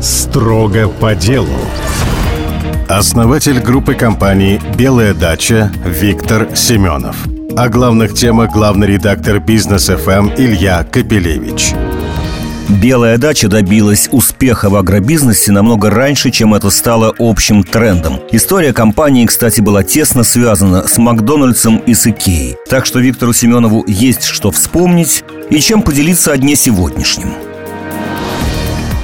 Строго по делу. Основатель группы компаний «Белая дача» Виктор Семенов. О главных темах главный редактор «Бизнес ФМ» Илья Капелевич. Белая дача добилась успеха в агробизнесе намного раньше, чем это стало общим трендом. История компании, кстати, была тесно связана с Макдональдсом и с Икеей. Так что Виктору Семенову есть что вспомнить и чем поделиться о дне сегодняшнем.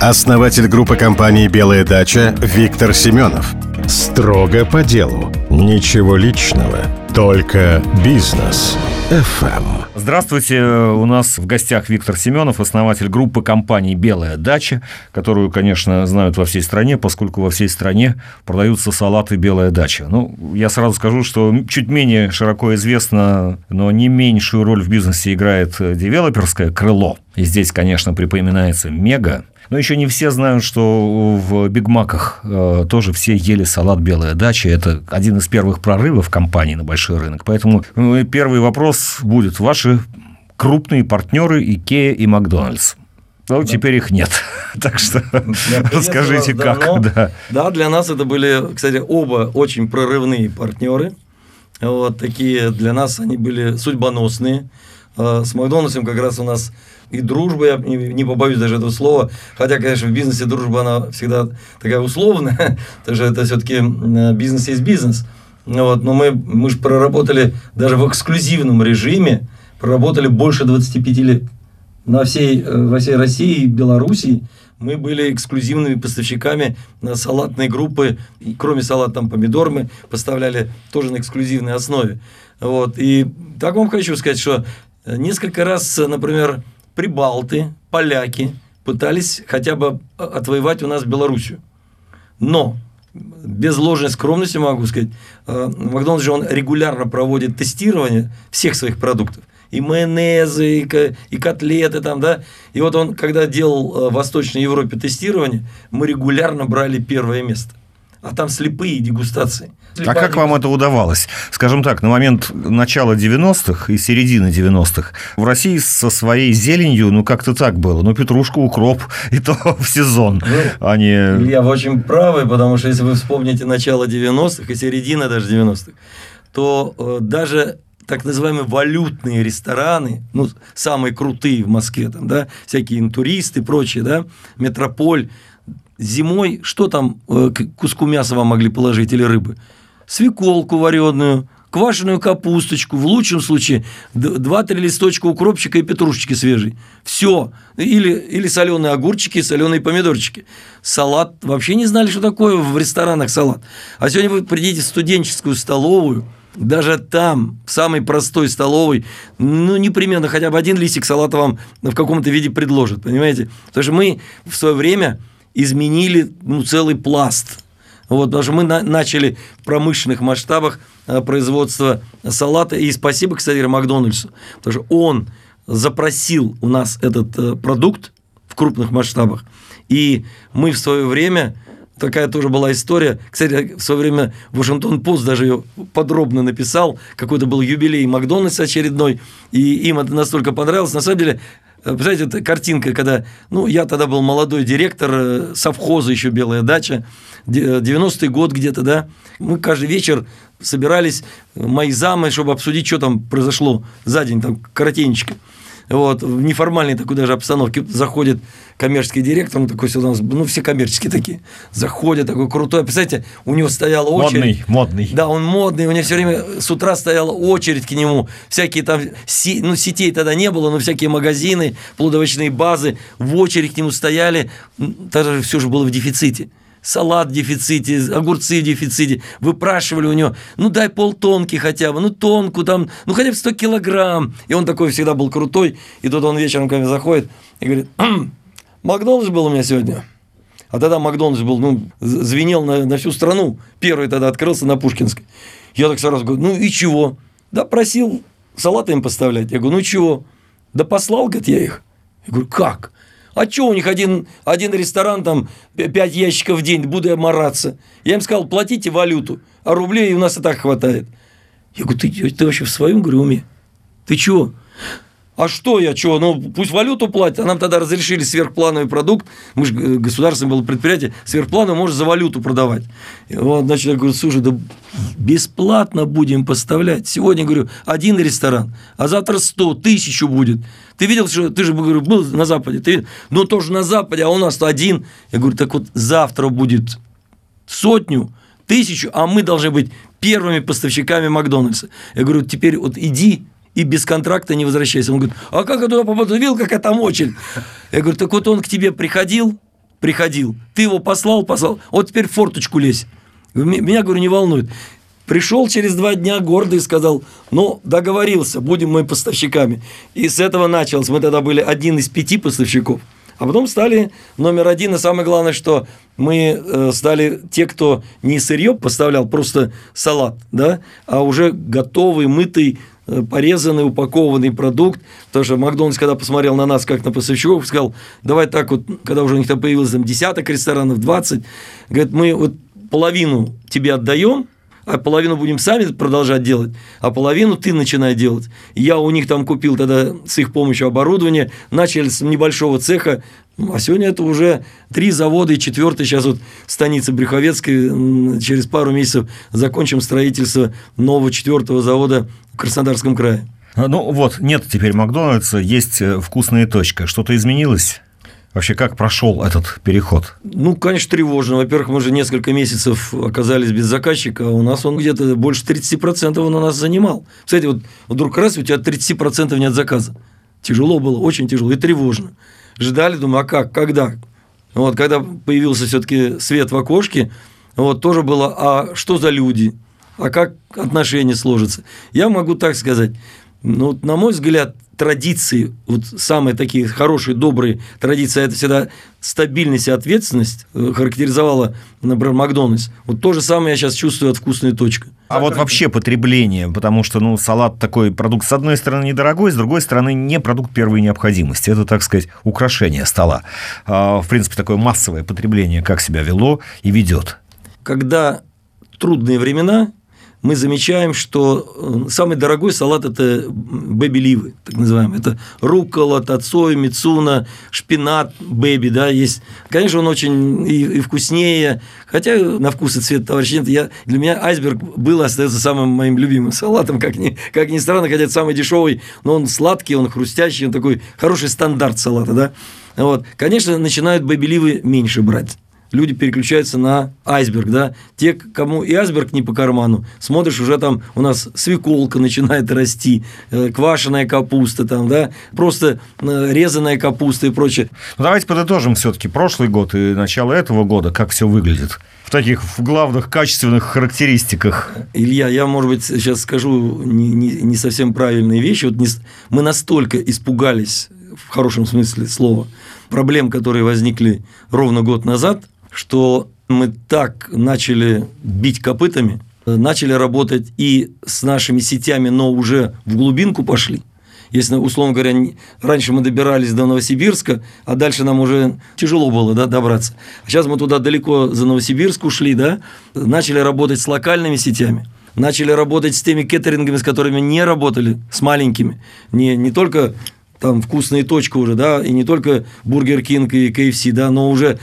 Основатель группы компаний «Белая дача» Виктор Семенов. Строго по делу. Ничего личного. Только бизнес. FM. Здравствуйте, у нас в гостях Виктор Семенов, основатель группы компаний «Белая дача», которую, конечно, знают во всей стране, поскольку во всей стране продаются салаты «Белая дача». Ну, я сразу скажу, что чуть менее широко известно, но не меньшую роль в бизнесе играет девелоперское крыло. И здесь, конечно, припоминается «Мега», но еще не все знают, что в Бигмаках э, тоже все ели салат «Белая дача». Это один из первых прорывов компании на большой рынок. Поэтому ну, первый вопрос будет. Ваши крупные партнеры Икея и Макдональдс. Ну, да. теперь их нет. так что расскажите, как. Давно. Да. да, для нас это были, кстати, оба очень прорывные партнеры. Вот такие для нас они были судьбоносные. Э, с Макдональдсом как раз у нас и дружба, я не, побоюсь даже этого слова, хотя, конечно, в бизнесе дружба, она всегда такая условная, потому что это все-таки бизнес есть бизнес. Вот, но мы, мы же проработали даже в эксклюзивном режиме, проработали больше 25 лет. На всей, э, во всей России и Белоруссии мы были эксклюзивными поставщиками на салатной группы. И кроме салат там помидор мы поставляли тоже на эксклюзивной основе. Вот. И так вам хочу сказать, что несколько раз, например, прибалты, поляки пытались хотя бы отвоевать у нас Белоруссию. Но без ложной скромности могу сказать, э, Макдональдс же он регулярно проводит тестирование всех своих продуктов. И майонезы, и, и котлеты там, да. И вот он, когда делал э, в Восточной Европе тестирование, мы регулярно брали первое место а там слепые дегустации. А как вам это удавалось? Скажем так, на момент начала 90-х и середины 90-х в России со своей зеленью, ну, как-то так было. Ну, петрушка, укроп, и то в сезон. Ну. А Илья, вы очень правы, потому что если вы вспомните начало 90-х и середина даже 90-х, то э, даже так называемые валютные рестораны, ну, самые крутые в Москве, там, да, всякие интуристы и прочие, да, метрополь, зимой что там э, куску мяса вам могли положить или рыбы? Свеколку вареную, квашеную капусточку, в лучшем случае 2-3 листочка укропчика и петрушечки свежей. Все. Или, или соленые огурчики, соленые помидорчики. Салат. Вообще не знали, что такое в ресторанах салат. А сегодня вы придите в студенческую столовую, даже там, в самой простой столовой, ну, непременно хотя бы один листик салата вам в каком-то виде предложат, понимаете? Потому что мы в свое время изменили ну, целый пласт. Вот, потому что мы на, начали в промышленных масштабах а, производство салата. И спасибо, кстати, Макдональдсу, потому что он запросил у нас этот э, продукт в крупных масштабах. И мы в свое время такая тоже была история. Кстати, в свое время Вашингтон Пост даже ее подробно написал. Какой-то был юбилей Макдональдса очередной, и им это настолько понравилось. На самом деле, Представляете, это картинка, когда, ну, я тогда был молодой директор э, совхоза еще «Белая дача», 90-й год где-то, да, мы каждый вечер собирались, мои замы, чтобы обсудить, что там произошло за день, там, коротенечко вот, в неформальной такой даже обстановке заходит коммерческий директор, он такой сюда, ну, все коммерческие такие, заходят, такой крутой, представляете, у него стояла очередь. Модный, модный. Да, он модный, у него все время с утра стояла очередь к нему, всякие там, ну, сетей тогда не было, но всякие магазины, плодовочные базы в очередь к нему стояли, тогда все же было в дефиците салат в дефиците, огурцы в дефиците, выпрашивали у него, ну дай полтонки хотя бы, ну тонку там, ну хотя бы 100 килограмм. И он такой всегда был крутой, и тут он вечером ко мне заходит и говорит, Макдональдс был у меня сегодня. А тогда Макдональдс был, ну, звенел на, на всю страну. Первый тогда открылся на Пушкинской. Я так сразу говорю, ну и чего? Да просил салаты им поставлять. Я говорю, ну чего? Да послал, говорит, я их. Я говорю, как? А что у них один, один ресторан, там, 5 ящиков в день, буду я мараться. Я им сказал, платите валюту, а рублей у нас и так хватает. Я говорю, ты, ты вообще в своем, говорю? Ты чего? А что я, что? Ну, пусть валюту платят. А нам тогда разрешили сверхплановый продукт. Мы же э, государственное было предприятие. Сверхплановый может за валюту продавать. И вот, значит, я говорю, слушай, да бесплатно будем поставлять. Сегодня, говорю, один ресторан, а завтра сто, тысячу будет. Ты видел, что ты же говорю, был на Западе? Ты, ну, тоже на Западе, а у нас-то один. Я говорю, так вот завтра будет сотню, тысячу, а мы должны быть первыми поставщиками Макдональдса. Я говорю, теперь вот иди и без контракта не возвращайся. Он говорит, а как я туда попаду? Видел, какая там очередь? Я говорю, так вот он к тебе приходил, приходил, ты его послал, послал, вот теперь форточку лезь. Меня, говорю, не волнует. Пришел через два дня гордый и сказал, ну, договорился, будем мы поставщиками. И с этого началось. Мы тогда были один из пяти поставщиков. А потом стали номер один, и самое главное, что мы э, стали те, кто не сырье поставлял, просто салат, да, а уже готовый, мытый, э, порезанный, упакованный продукт. Потому что Макдональдс, когда посмотрел на нас, как на поставщиков, сказал, давай так вот, когда уже у них там появилось там, десяток ресторанов, 20, говорит, мы вот половину тебе отдаем, а половину будем сами продолжать делать, а половину ты начинай делать. Я у них там купил тогда с их помощью оборудование, начали с небольшого цеха, а сегодня это уже три завода и четвертый сейчас вот станица Брюховецкой, через пару месяцев закончим строительство нового четвертого завода в Краснодарском крае. Ну вот, нет теперь Макдональдса, есть э, вкусная точка. Что-то изменилось? Вообще, как прошел этот переход? Ну, конечно, тревожно. Во-первых, мы же несколько месяцев оказались без заказчика, а у нас он где-то больше 30% он у нас занимал. Кстати, вот вдруг раз у тебя 30% нет заказа. Тяжело было, очень тяжело и тревожно. Ждали, думаю, а как, когда? Вот, когда появился все-таки свет в окошке, вот, тоже было, а что за люди? А как отношения сложатся? Я могу так сказать. Ну, на мой взгляд, традиции, вот самые такие хорошие, добрые традиции, это всегда стабильность и ответственность э, характеризовала, например, Макдональдс. Вот то же самое я сейчас чувствую от вкусной точки. А вот вообще потребление, потому что, ну, салат такой продукт, с одной стороны, недорогой, с другой стороны, не продукт первой необходимости. Это, так сказать, украшение стола. А, в принципе, такое массовое потребление как себя вело и ведет. Когда трудные времена, мы замечаем, что э, самый дорогой салат – это бэби-ливы, так называемый. Это руккола, тацой, мицуна, шпинат, бэби, да, есть. Конечно, он очень и, и вкуснее, хотя на вкус и цвет, товарищ, нет, я, для меня айсберг был и остается самым моим любимым салатом, как ни, как ни странно, хотя это самый дешевый, но он сладкий, он хрустящий, он такой хороший стандарт салата, да. Вот. Конечно, начинают бэби-ливы меньше брать люди переключаются на айсберг, да, те, кому и айсберг не по карману, смотришь, уже там у нас свеколка начинает расти, э, квашеная капуста там, да, просто э, резаная капуста и прочее. Ну, давайте подытожим все-таки прошлый год и начало этого года, как все выглядит в таких в главных качественных характеристиках. Илья, я, может быть, сейчас скажу не, не, не совсем правильные вещи. Вот не, мы настолько испугались, в хорошем смысле слова, проблем, которые возникли ровно год назад, что мы так начали бить копытами, начали работать и с нашими сетями, но уже в глубинку пошли. Если, условно говоря, раньше мы добирались до Новосибирска, а дальше нам уже тяжело было да, добраться. А сейчас мы туда далеко за Новосибирск ушли, да, начали работать с локальными сетями начали работать с теми кеттерингами, с которыми не работали, с маленькими. Не, не только там Вкусно и точка уже, да, и не только Burger King и KFC, да, но уже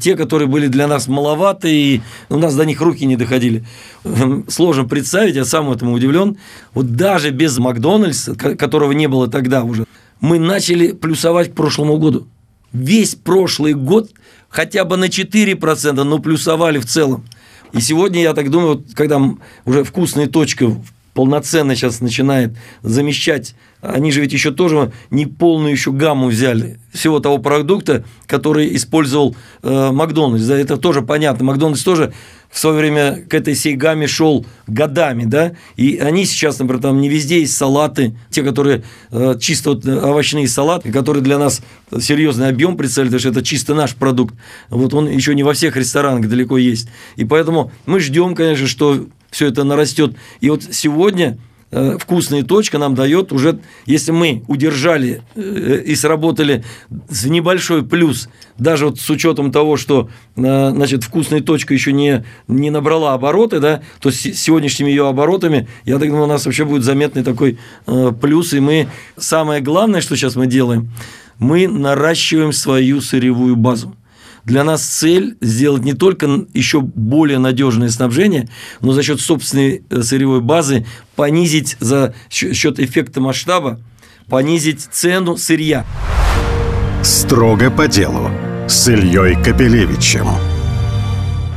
те, которые были для нас маловаты, и у нас до них руки не доходили. Эм, сложно представить, я сам этому удивлен. Вот даже без Макдональдса, которого не было тогда уже, мы начали плюсовать к прошлому году. Весь прошлый год хотя бы на 4%, но плюсовали в целом. И сегодня, я так думаю, когда уже вкусная точка полноценно сейчас начинает замещать, они же ведь еще тоже не полную еще гамму взяли всего того продукта, который использовал э, Макдональдс. Да, это тоже понятно. Макдональдс тоже в свое время к этой всей гамме шел годами, да, и они сейчас, например, там не везде есть салаты, те, которые э, чисто вот овощные салаты, которые для нас серьезный объем представляют, потому что это чисто наш продукт. Вот он еще не во всех ресторанах далеко есть. И поэтому мы ждем, конечно, что все это нарастет. И вот сегодня вкусная точка нам дает уже, если мы удержали э, и сработали с небольшой плюс, даже вот с учетом того, что э, значит, вкусная точка еще не, не набрала обороты, да, то с сегодняшними ее оборотами, я думаю, у нас вообще будет заметный такой плюс, и мы, самое главное, что сейчас мы делаем, мы наращиваем свою сырьевую базу. Для нас цель сделать не только еще более надежное снабжение, но за счет собственной э, сырьевой базы понизить за счет эффекта масштаба, понизить цену сырья. Строго по делу с Ильей Капелевичем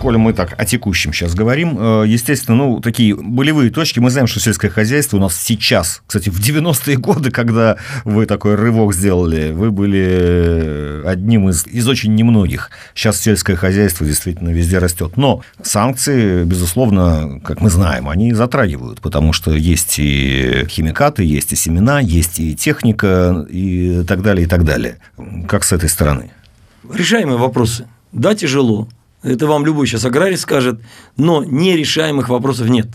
коли мы так о текущем сейчас говорим, э, естественно, ну, такие болевые точки, мы знаем, что сельское хозяйство у нас сейчас, кстати, в 90-е годы, когда вы такой рывок сделали, вы были э, одним из, из очень немногих. Сейчас сельское хозяйство действительно везде растет. Но санкции, безусловно, как мы знаем, они затрагивают, потому что есть и химикаты, есть и семена, есть и техника, и так далее, и так далее. Как с этой стороны? Решаемые вопросы. Да, тяжело. Это вам любой сейчас аграрий скажет, но нерешаемых вопросов нет.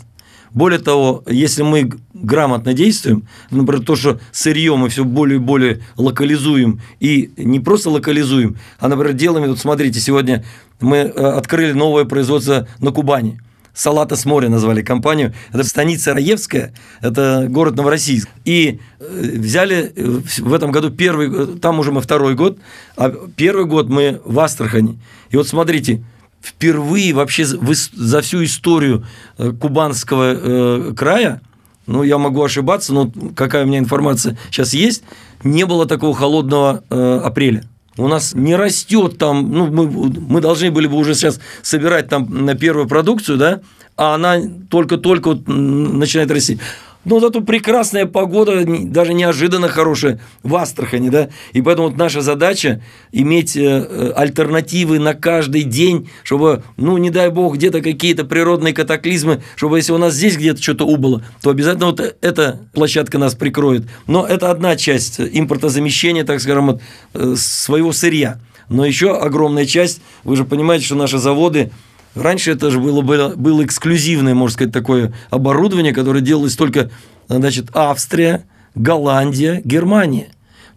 Более того, если мы грамотно действуем, например, то, что сырье мы все более и более локализуем, и не просто локализуем, а, например, делаем, вот смотрите, сегодня мы э, открыли новое производство на Кубани. Салата с моря назвали компанию. Это станица Раевская, это город Новороссийск. И э, взяли э, в этом году первый, там уже мы второй год, а первый год мы в Астрахани. И вот смотрите, впервые вообще за всю историю э, Кубанского э, края, ну, я могу ошибаться, но какая у меня информация сейчас есть, не было такого холодного э, апреля. У нас не растет там, ну, мы, мы должны были бы уже сейчас собирать там на первую продукцию, да, а она только-только вот начинает расти. Но зато прекрасная погода, даже неожиданно хорошая в Астрахани, да, и поэтому вот наша задача иметь э, э, альтернативы на каждый день, чтобы, ну, не дай бог, где-то какие-то природные катаклизмы, чтобы если у нас здесь где-то что-то убыло, то обязательно вот эта площадка нас прикроет. Но это одна часть импортозамещения, так скажем, вот, э, своего сырья. Но еще огромная часть, вы же понимаете, что наши заводы Раньше это же было, было, было эксклюзивное, можно сказать, такое оборудование, которое делалось только, значит, Австрия, Голландия, Германия.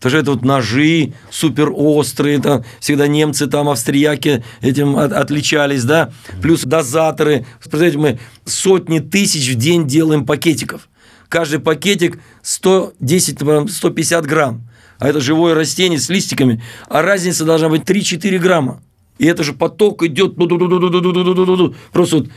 Потому что это вот ножи супер острые, там всегда немцы, там австрияки этим от, отличались, да, плюс дозаторы. Представляете, мы сотни тысяч в день делаем пакетиков. Каждый пакетик 110-150 грамм. А это живое растение с листиками. А разница должна быть 3-4 грамма. И это же поток идет, просто вот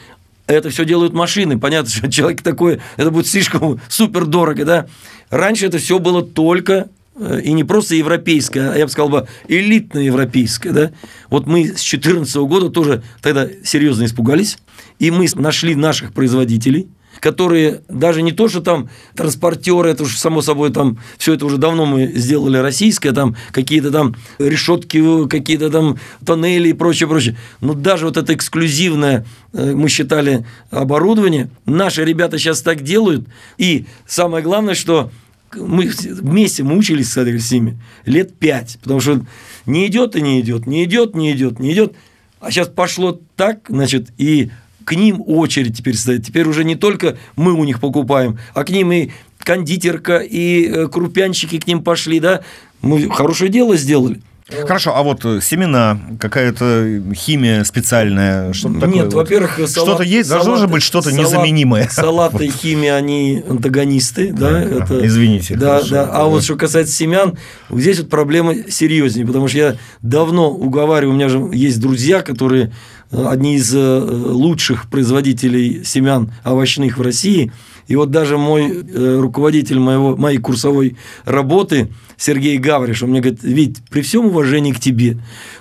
это все делают машины. Понятно, что человек такой, это будет слишком супер дорого, да. Раньше это все было только э, и не просто европейское, а я бы сказал бы элитное европейское, да. Вот мы с 2014 года тоже тогда серьезно испугались, и мы нашли наших производителей – которые даже не то, что там транспортеры, это уже само собой там все это уже давно мы сделали российское, там какие-то там решетки, какие-то там тоннели и прочее, прочее. Но даже вот это эксклюзивное, э, мы считали, оборудование, наши ребята сейчас так делают. И самое главное, что мы вместе мучились с этими лет пять, потому что не идет и не идет, не идет, не идет, не идет. А сейчас пошло так, значит, и к ним очередь теперь стоит. Теперь уже не только мы у них покупаем, а к ним и кондитерка, и э, крупянщики к ним пошли, да. Мы хорошее дело сделали. Хорошо, а вот э, семена, какая-то химия специальная, что-то такое? Нет, во-первых, что-то есть, салаты, должно же быть что-то салат, незаменимое. Салаты и химия, они антагонисты, да, да это, извините. Да, хорошо, да. А да. вот что касается семян, здесь вот проблема серьезнее, потому что я давно уговариваю, у меня же есть друзья, которые одни из э, лучших производителей семян овощных в России. И вот даже мой э, руководитель моего, моей курсовой работы, Сергей Гавриш, он мне говорит, Вить, при всем уважении к тебе,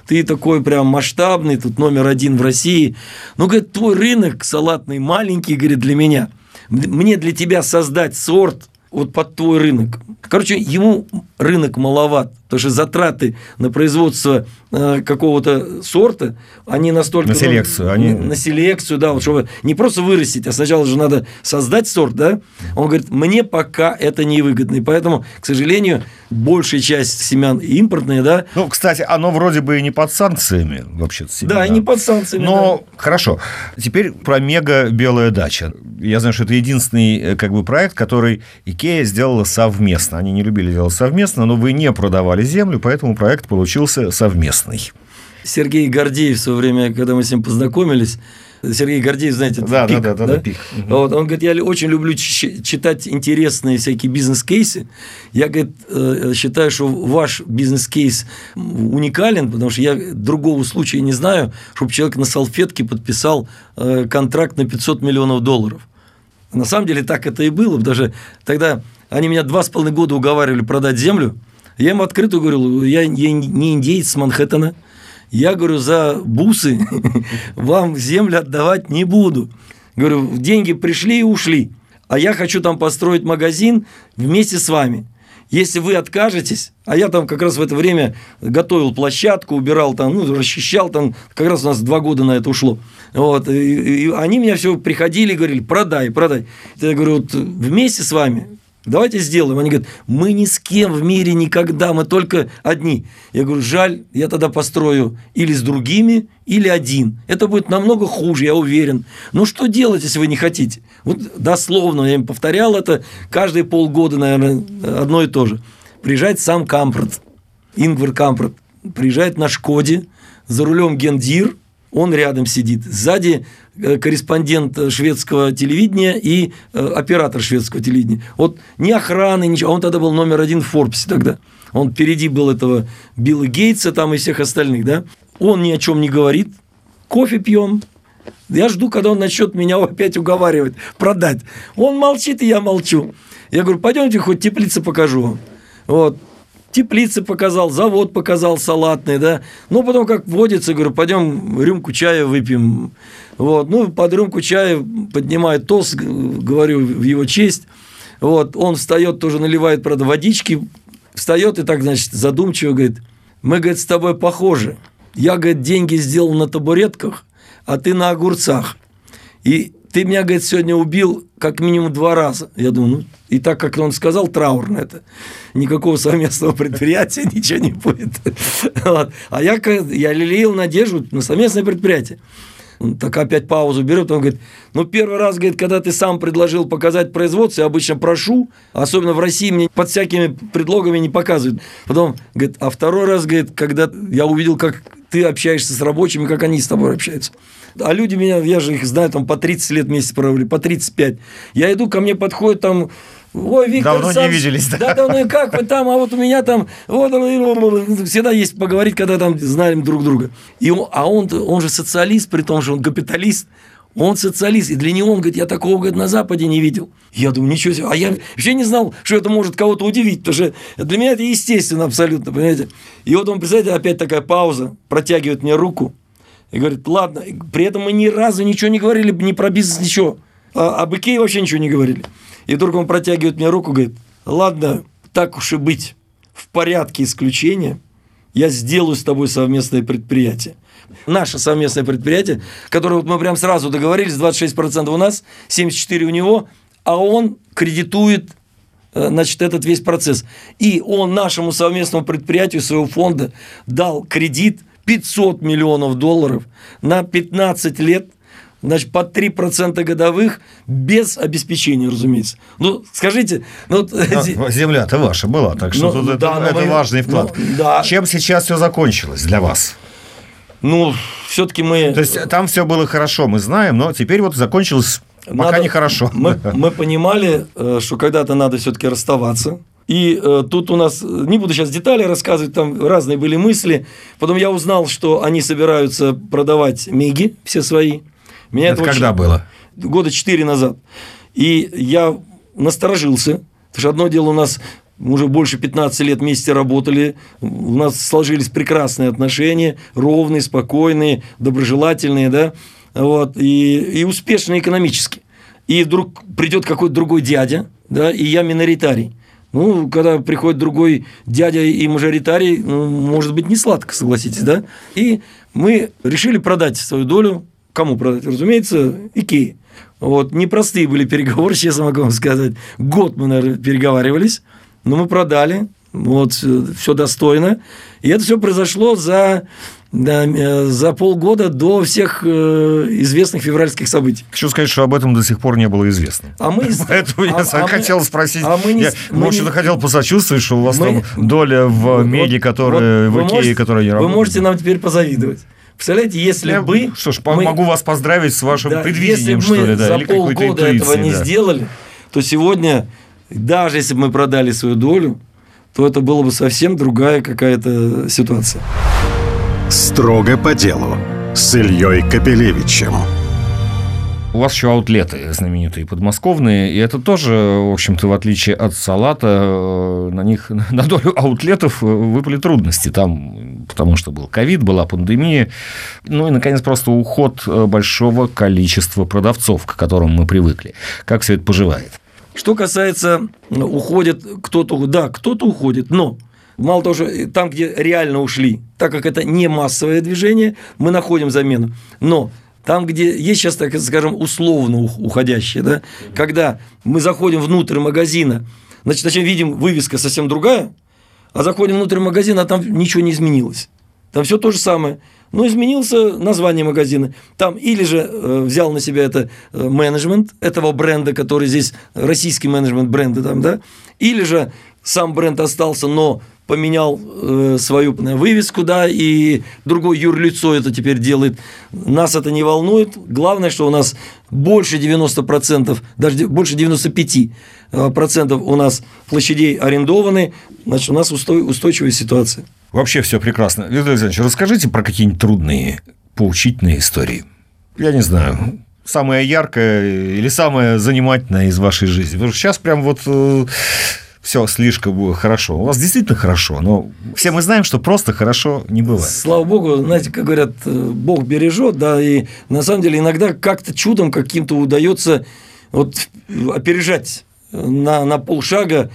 ты такой прям масштабный, тут номер один в России, но, говорит, твой рынок салатный маленький, говорит, для меня. Мне для тебя создать сорт вот под твой рынок. Короче, ему рынок маловат. Потому что затраты на производство э, какого-то сорта, они настолько... На селекцию. Ну, они... На селекцию, да, вот, чтобы не просто вырастить, а сначала же надо создать сорт, да. Он говорит, мне пока это невыгодно. И поэтому, к сожалению, большая часть семян импортные, да. Ну, кстати, оно вроде бы и не под санкциями вообще-то семена. Да, и не под санкциями. Но да. хорошо. Теперь про мега белая дача. Я знаю, что это единственный э, как бы проект, который Икея сделала совместно. Они не любили делать совместно, но вы не продавали землю, поэтому проект получился совместный. Сергей Гордеев в свое время, когда мы с ним познакомились, Сергей Гордеев, знаете, да, пик, да, да, да, да, пик. Вот, он говорит, я очень люблю читать интересные всякие бизнес-кейсы. Я, говорит, э, считаю, что ваш бизнес-кейс уникален, потому что я другого случая не знаю, чтобы человек на салфетке подписал э, контракт на 500 миллионов долларов. На самом деле так это и было, что тогда они меня два с половиной года уговаривали продать землю. Я им открыто говорил, я, я не индейец с Манхэттена, я говорю, за бусы вам землю отдавать не буду. Говорю, деньги пришли и ушли, а я хочу там построить магазин вместе с вами. Если вы откажетесь, а я там как раз в это время готовил площадку, убирал там, ну, расчищал там, как раз у нас два года на это ушло. Вот, и, и они меня все приходили и говорили, продай, продай. Я говорю, вот вместе с вами Давайте сделаем. Они говорят, мы ни с кем в мире никогда, мы только одни. Я говорю, жаль, я тогда построю или с другими, или один. Это будет намного хуже, я уверен. Ну что делать, если вы не хотите? Вот дословно я им повторял это каждые полгода, наверное, одно и то же. Приезжает сам Кампорт, Ингвар Кампорт, приезжает на Шкоде, за рулем Гендир, он рядом сидит. Сзади корреспондент шведского телевидения и э, оператор шведского телевидения. Вот ни охраны, ничего. Он тогда был номер один в Форбсе тогда. Он впереди был этого Билла Гейтса там и всех остальных, да. Он ни о чем не говорит. Кофе пьем. Я жду, когда он начнет меня опять уговаривать, продать. Он молчит, и я молчу. Я говорю, пойдемте, хоть теплицы покажу вам. Вот теплицы показал, завод показал салатный, да. Ну, потом, как водится, говорю, пойдем рюмку чая выпьем. Вот, ну, под рюмку чая поднимает тост, говорю в его честь. Вот, он встает, тоже наливает, правда, водички, встает и так, значит, задумчиво говорит, мы, говорит, с тобой похожи. Я, говорит, деньги сделал на табуретках, а ты на огурцах. И ты меня, говорит, сегодня убил как минимум два раза. Я думаю, ну, и так, как он сказал, траурно это. Никакого совместного предприятия, ничего не будет. А я, я лелеял надежду на совместное предприятие. Он так опять паузу берет, он говорит, ну, первый раз, говорит, когда ты сам предложил показать производство, я обычно прошу, особенно в России мне под всякими предлогами не показывают. Потом, говорит, а второй раз, говорит, когда я увидел, как ты общаешься с рабочими, как они с тобой общаются. А люди меня, я же их знаю, там по 30 лет вместе провели, по 35. Я иду, ко мне подходит там Ой, Виктор Давно Сам... не виделись, да? Да, давно, и как вы там, а вот у меня там, вот, всегда есть поговорить, когда там знаем друг друга. И он, а он, он же социалист, при том, что он капиталист. Он социалист, и для него, он говорит, я такого, говорит, на Западе не видел. Я думаю, ничего себе. А я вообще не знал, что это может кого-то удивить, потому что для меня это естественно абсолютно, понимаете. И вот он, представляете, опять такая пауза, протягивает мне руку и говорит, ладно. При этом мы ни разу ничего не говорили, не про бизнес, ничего. А, об Икее вообще ничего не говорили. И вдруг он протягивает мне руку, говорит, ладно, так уж и быть, в порядке исключения, я сделаю с тобой совместное предприятие. Наше совместное предприятие, которое вот мы прям сразу договорились, 26% у нас, 74% у него, а он кредитует э, значит, этот весь процесс. И он нашему совместному предприятию своего фонда дал кредит 500 миллионов долларов на 15 лет – значит, под 3% годовых без обеспечения, разумеется. Ну, скажите... Ну, но, земля-то ваша была, так что ну, тут да, это, это мы, важный вклад. Ну, да. Чем сейчас все закончилось для вас? Ну, все-таки мы... То есть там все было хорошо, мы знаем, но теперь вот закончилось пока надо, нехорошо. Мы, мы понимали, э, что когда-то надо все-таки расставаться. И э, тут у нас, не буду сейчас детали рассказывать, там разные были мысли. Потом я узнал, что они собираются продавать Миги, все свои. Меня это, это когда очень... было? Года четыре назад. И я насторожился, потому что одно дело у нас мы уже больше 15 лет вместе работали, у нас сложились прекрасные отношения, ровные, спокойные, доброжелательные, да, вот, и, и успешные экономически. И вдруг придет какой-то другой дядя, да, и я миноритарий. Ну, когда приходит другой дядя и мажоритарий, ну, может быть, не сладко, согласитесь, да? И мы решили продать свою долю. Кому продать? Разумеется, Икеи. Вот, непростые были переговоры, честно могу вам сказать. Год мы, наверное, переговаривались, но мы продали. Вот, все достойно. И это все произошло за да, э, за полгода до всех э, известных февральских событий. Хочу сказать, что об этом до сих пор не было известно. А мы... Поэтому я а, хотел мы, спросить. А мы не, я, мы может, не, хотел посочувствовать, что у вас мы, там доля в меди, которая вот в Икее, которая не работает. Вы можете нам теперь позавидовать. Представляете, если я, бы... Что ж, мы, могу вас поздравить с вашим да, предвидением, если бы что ли, да, за или полгода этого не да. сделали, то сегодня, даже если бы мы продали свою долю, то это была бы совсем другая какая-то ситуация. Строго по делу с Ильей Капелевичем. У вас еще аутлеты знаменитые подмосковные, и это тоже, в общем-то, в отличие от салата, э, на них, на долю аутлетов выпали трудности. Там, потому что был ковид, была пандемия. Ну и, наконец, просто уход большого количества продавцов, к которым мы привыкли. Как все это поживает? Что касается уходит кто-то, да, кто-то уходит, но мало того, что там, где реально ушли, так как это не массовое движение, мы находим замену. Но там, где есть сейчас, так скажем, условно уходящие, да, когда мы заходим внутрь магазина, значит, зачем видим вывеска совсем другая, а заходим внутрь магазина, а там ничего не изменилось. Там все то же самое. Но изменился название магазина. Там или же э, взял на себя это э, менеджмент этого бренда, который здесь российский менеджмент бренда там, да, или же сам бренд остался, но поменял э, свою вывеску, да, и другое юрлицо это теперь делает. Нас это не волнует. Главное, что у нас больше 90%, даже больше 95% процентов у нас площадей арендованы, значит, у нас устой, устойчивая ситуация. Вообще все прекрасно. Виктор Александрович, расскажите про какие-нибудь трудные, поучительные истории. Я не знаю, самая яркая или самая занимательная из вашей жизни. Потому что сейчас прям вот э, все слишком хорошо. У вас действительно хорошо, но все мы знаем, что просто хорошо не бывает. Слава богу, знаете, как говорят, э, Бог бережет, да, и на самом деле иногда как-то чудом каким-то удается вот опережать на, на полшага.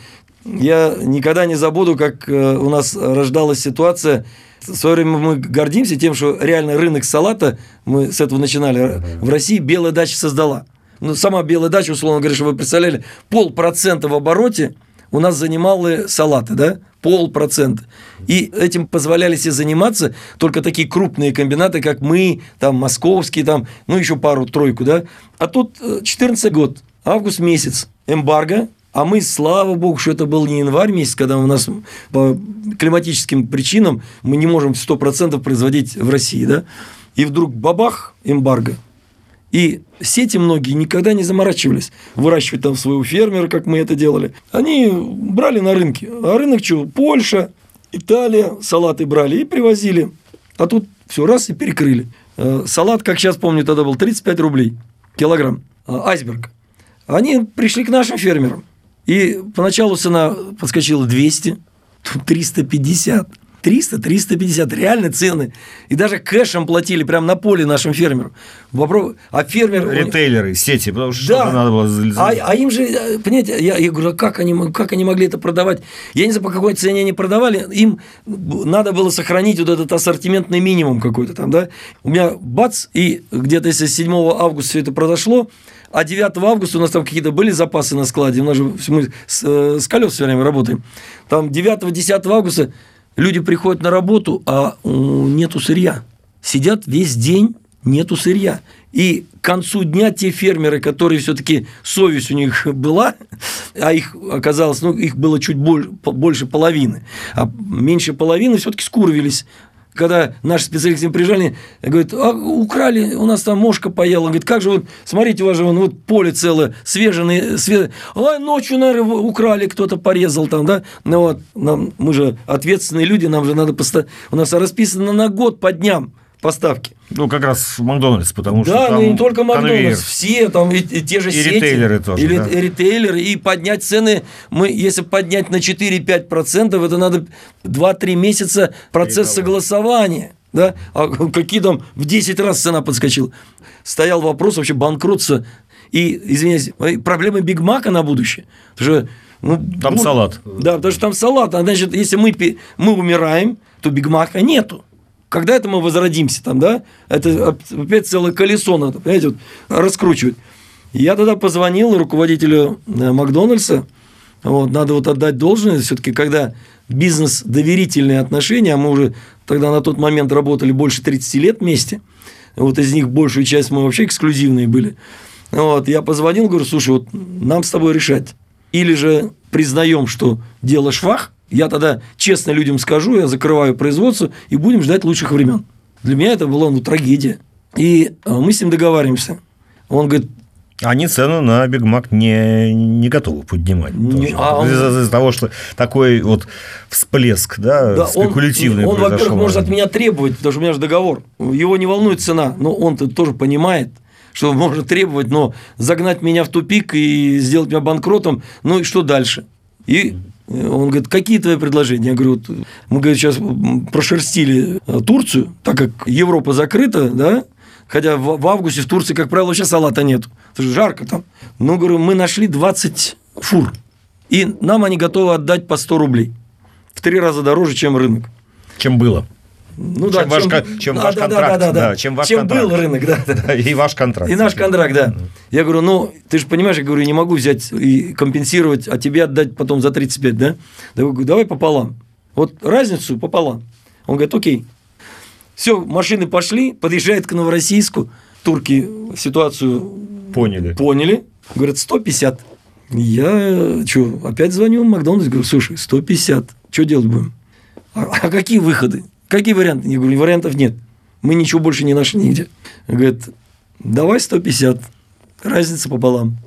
Я никогда не забуду, как э, у нас рождалась ситуация. В свое время мы гордимся тем, что реально рынок салата, мы с этого начинали, в России белая дача создала. Ну, сама белая дача, условно говоря, чтобы вы представляли, полпроцента в обороте – у нас занималы салаты, да, полпроцента. И этим позволяли себе заниматься только такие крупные комбинаты, как мы, там, московские, там, ну, еще пару-тройку, да. А тут 14 э, год, август месяц, эмбарго, а мы, слава богу, что это был не январь месяц, когда у нас по климатическим причинам мы не можем 100% производить в России, да. И вдруг бабах, эмбарго – и сети многие никогда не заморачивались выращивать там своего фермера, как мы это делали. Они брали на рынке. А рынок что? Польша, Италия, салаты брали и привозили. А тут все раз и перекрыли. Э, салат, как сейчас помню, тогда был 35 рублей килограмм. А, айсберг. Они пришли к нашим фермерам. И поначалу цена подскочила 200, тут 350. 300, 350, реально цены. И даже кэшем платили прямо на поле нашим фермерам. Вопрос, а фермер... Ритейлеры, сети, потому что да. надо было... А, а им же, э, понимаете, я, я говорю, а как они, как они могли это продавать? Я не знаю, по какой цене они продавали, им надо было сохранить вот этот ассортиментный минимум какой-то там, да. У меня бац, и где-то если 7 августа все это произошло, а 9 августа у нас там какие-то были запасы на складе, у нас же мы с, э, с колес все время работаем. Там 9-10 августа Люди приходят на работу, а нету сырья. Сидят весь день, нету сырья. И к концу дня те фермеры, которые все-таки совесть у них была, а их оказалось, ну, их было чуть больше половины, а меньше половины все-таки скурвились когда наши специалисты приезжали, говорят, а, украли, у нас там мошка поела. Он говорит, как же вот, смотрите, у вас же вон, вот поле целое, свежее, свежее. Ой, ночью, наверное, украли, кто-то порезал там, да. Ну вот, нам, мы же ответственные люди, нам же надо постоянно, у нас расписано на год по дням поставки. Ну, как раз Макдональдс, потому да, что там ну не только Макдональдс, все, там и, и те же и сети. ритейлеры тоже, и, да. и ритейлеры, и поднять цены, мы, если поднять на 4-5%, это надо 2-3 месяца процесс согласования. Да? А какие там в 10 раз цена подскочила. Стоял вопрос вообще банкротства и, извиняюсь, проблемы Биг Мака на будущее. Потому что Ну, Там ну, салат. Да, потому что там салат. А значит, если мы, мы умираем, то бигмака нету. Когда это мы возродимся там, да? Это опять целое колесо надо, понимаете, вот, раскручивать. Я тогда позвонил руководителю э, Макдональдса. Вот, надо вот отдать должное, все-таки, когда бизнес доверительные отношения, а мы уже тогда на тот момент работали больше 30 лет вместе, вот из них большую часть мы вообще эксклюзивные были. Вот, я позвонил, говорю, слушай, вот нам с тобой решать. Или же признаем, что дело швах, я тогда честно людям скажу, я закрываю производство и будем ждать лучших времен. Для меня это была ну, трагедия. И э, мы с ним договариваемся. Он говорит, Они цену на Биг Мак не, не готовы поднимать. Не- а он- Из-за, из-за того, что такой вот всплеск, да, Да, он, спекулятивный он, во-первых, произошел. может от меня требовать, потому что у меня же договор. Его не волнует цена, но он-то тоже понимает, что можно требовать, но загнать меня в тупик и сделать меня банкротом, ну и что дальше? И он говорит, какие твои предложения? Я говорю, мы говорит, сейчас прошерстили э, Турцию, так как Европа закрыта, да, хотя в, в августе в Турции, как правило, вообще салата нет, это же жарко там. Ну, говорю, мы нашли 20 фур, и нам они готовы отдать по 100 рублей. В три раза дороже, чем рынок. Чем было. Ну Чем ваш кон- чем ваш контракт, да, чем ваш чем контракт. был рынок, да. да. Да, И ваш контракт. И наш контракт, да. Я говорю, ну, ты же понимаешь, я говорю, не могу взять и компенсировать, а тебе отдать потом за 35, да? Я говорю, давай пополам. Вот разницу пополам. Он говорит, окей. Все, машины пошли, подъезжает к Новороссийску. Турки ситуацию Поняли. поняли. Говорят, 150. Я что, опять звоню в Макдональдс, говорю, слушай, 150, что делать будем? А, а какие выходы? Какие варианты? Я говорю, вариантов нет. Мы ничего больше не нашли нигде. Говорит, давай 150, разница пополам.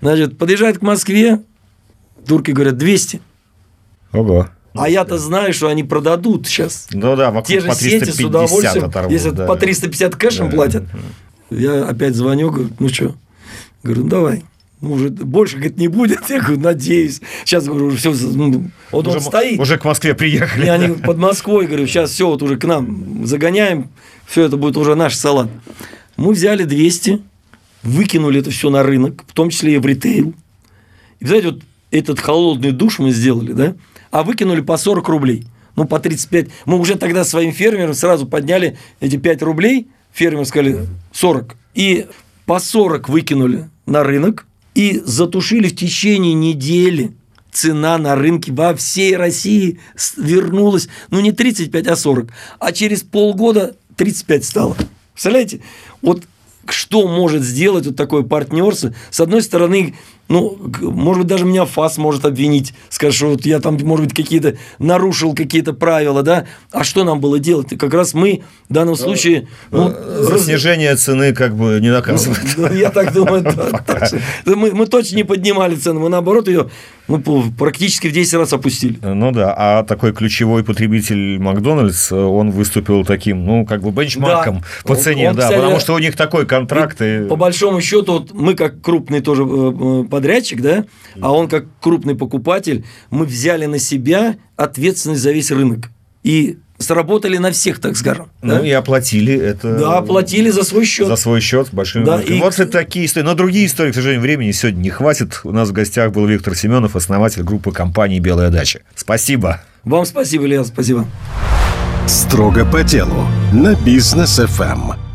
Значит, подъезжает к Москве, турки говорят, 200. Ого. А я-то знаю, что они продадут сейчас. Ну да, вокруг Те же по сети 350 с удовольствием, оторвут, если да. по 350 кэшем Да. платят. Я опять звоню, говорю, ну что? Говорю, ну давай. Ну, уже больше, говорит, не будет. Я говорю, надеюсь. Сейчас, говорю, уже все, ну, вот он уже, стоит. Уже к Москве приехали. И они под Москвой, говорю, сейчас все вот уже к нам загоняем, все это будет уже наш салат. Мы взяли 200, выкинули это все на рынок, в том числе и в ритейл. И, знаете, вот этот холодный душ мы сделали, да, а выкинули по 40 рублей. Ну, по 35. Мы уже тогда своим фермерам сразу подняли эти 5 рублей, фермеры сказали 40. И по 40 выкинули на рынок и затушили в течение недели цена на рынке во всей России вернулась, ну не 35, а 40. А через полгода 35 стало. Представляете? Вот что может сделать вот такое партнерство? С одной стороны, ну, может быть, даже меня ФАС может обвинить, скажет, что вот я там, может быть, какие-то нарушил какие-то правила, да? А что нам было делать? Как раз мы в данном случае... ну, За раз- снижение цены как бы не наказывают. ну, Я так думаю. Мы мы точно не поднимали цену, мы наоборот ее ну, по- практически в 10 раз опустили. Ну да, а такой ключевой потребитель Макдональдс, он выступил таким, ну, как бы бенчмарком Да. по цене, он, да, кстати, потому что у них такой контракт. И... По большому счету, вот мы как крупный тоже э, э, подрядчик, да, а он как крупный покупатель, мы взяли на себя ответственность за весь рынок. И сработали на всех, так скажем. Ну да? и оплатили это. Да, оплатили за свой счет. За свой счет большим Да, и- Вот это такие истории. Но другие истории, к сожалению, времени сегодня не хватит. У нас в гостях был Виктор Семенов, основатель группы компании «Белая дача». Спасибо. Вам спасибо, Илья, спасибо. Строго по делу на бизнес ФМ.